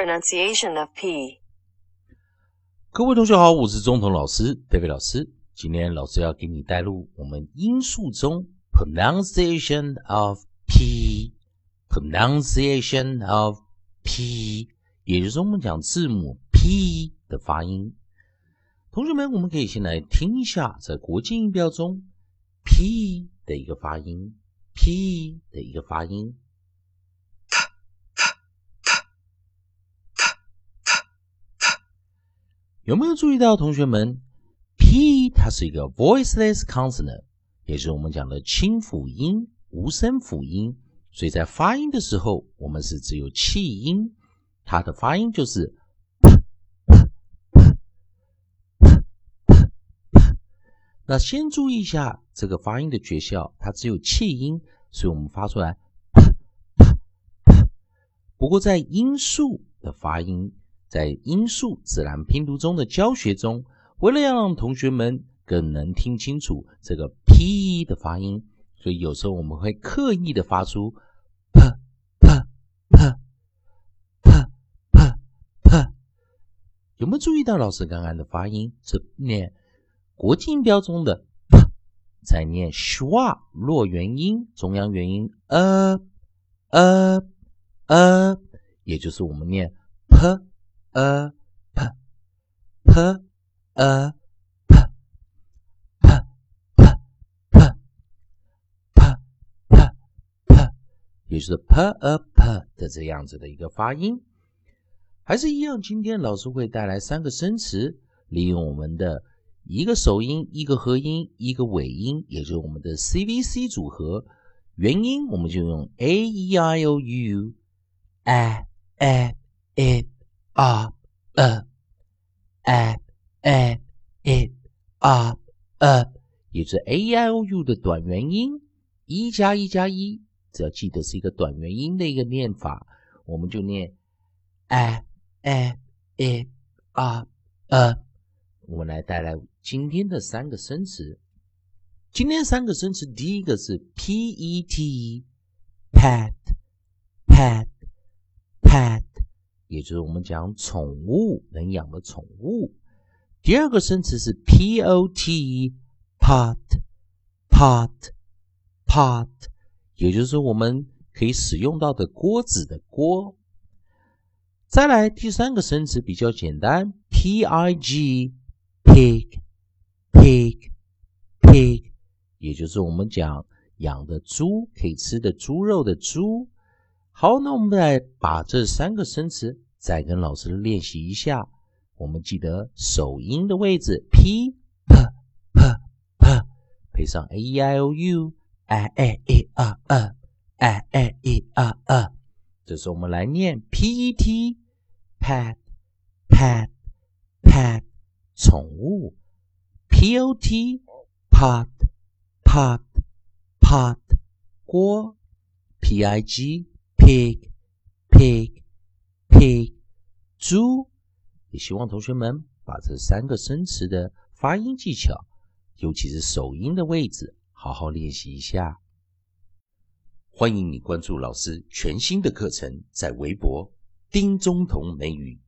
pronunciation of P. 各位同学好，我是中统老师贝贝老师。今天老师要给你带入我们音素中 pronunciation of P，pronunciation of P，也就是我们讲字母 P 的发音。同学们，我们可以先来听一下，在国际音标中 P 的一个发音，P 的一个发音。有没有注意到，同学们，P 它是一个 voiceless consonant，也是我们讲的清辅音、无声辅音，所以在发音的时候，我们是只有气音，它的发音就是。那先注意一下这个发音的诀窍，它只有气音，所以我们发出来。不过在音素的发音，在音素自然拼读中的教学中，为了要让同学们更能听清楚这个 p 的发音，所以有时候我们会刻意的发出 p p p p p p。有没有注意到老师刚刚的发音是念？国际音标中的 p，在念 schwa 落元音中央元音 a a a，也就是我们念 p a p p a p p p p p p p，也就是 p a p 的这样子的一个发音，还是一样。今天老师会带来三个生词，利用我们的。一个首音，一个合音，一个尾音，也就是我们的 CVC 组合。元音我们就用 A E I O U A A I R A A A I R A，也是 A I O U 的短元音。一加一加一，只要记得是一个短元音的一个念法，我们就念 A A I R A。我们来带来。今天的三个生词，今天三个生词，第一个是 pet，pet，pet，pet，也就是我们讲宠物，能养的宠物。第二个生词是 pot，pot，pot，pot，也就是我们可以使用到的锅子的锅。再来第三个生词比较简单，pig，pig。pig pig，也就是我们讲养的猪可以吃的猪肉的猪。好，那我们来把这三个生词再跟老师练习一下。我们记得首音的位置 p p p p，配上 a e i o u i a e r e i a e r e，这时候我们来念 p e t pet pet pet 宠物。pot pot pot pot 锅，pig pig pig pig 猪。也希望同学们把这三个生词的发音技巧，尤其是首音的位置，好好练习一下。欢迎你关注老师全新的课程，在微博丁中同美语。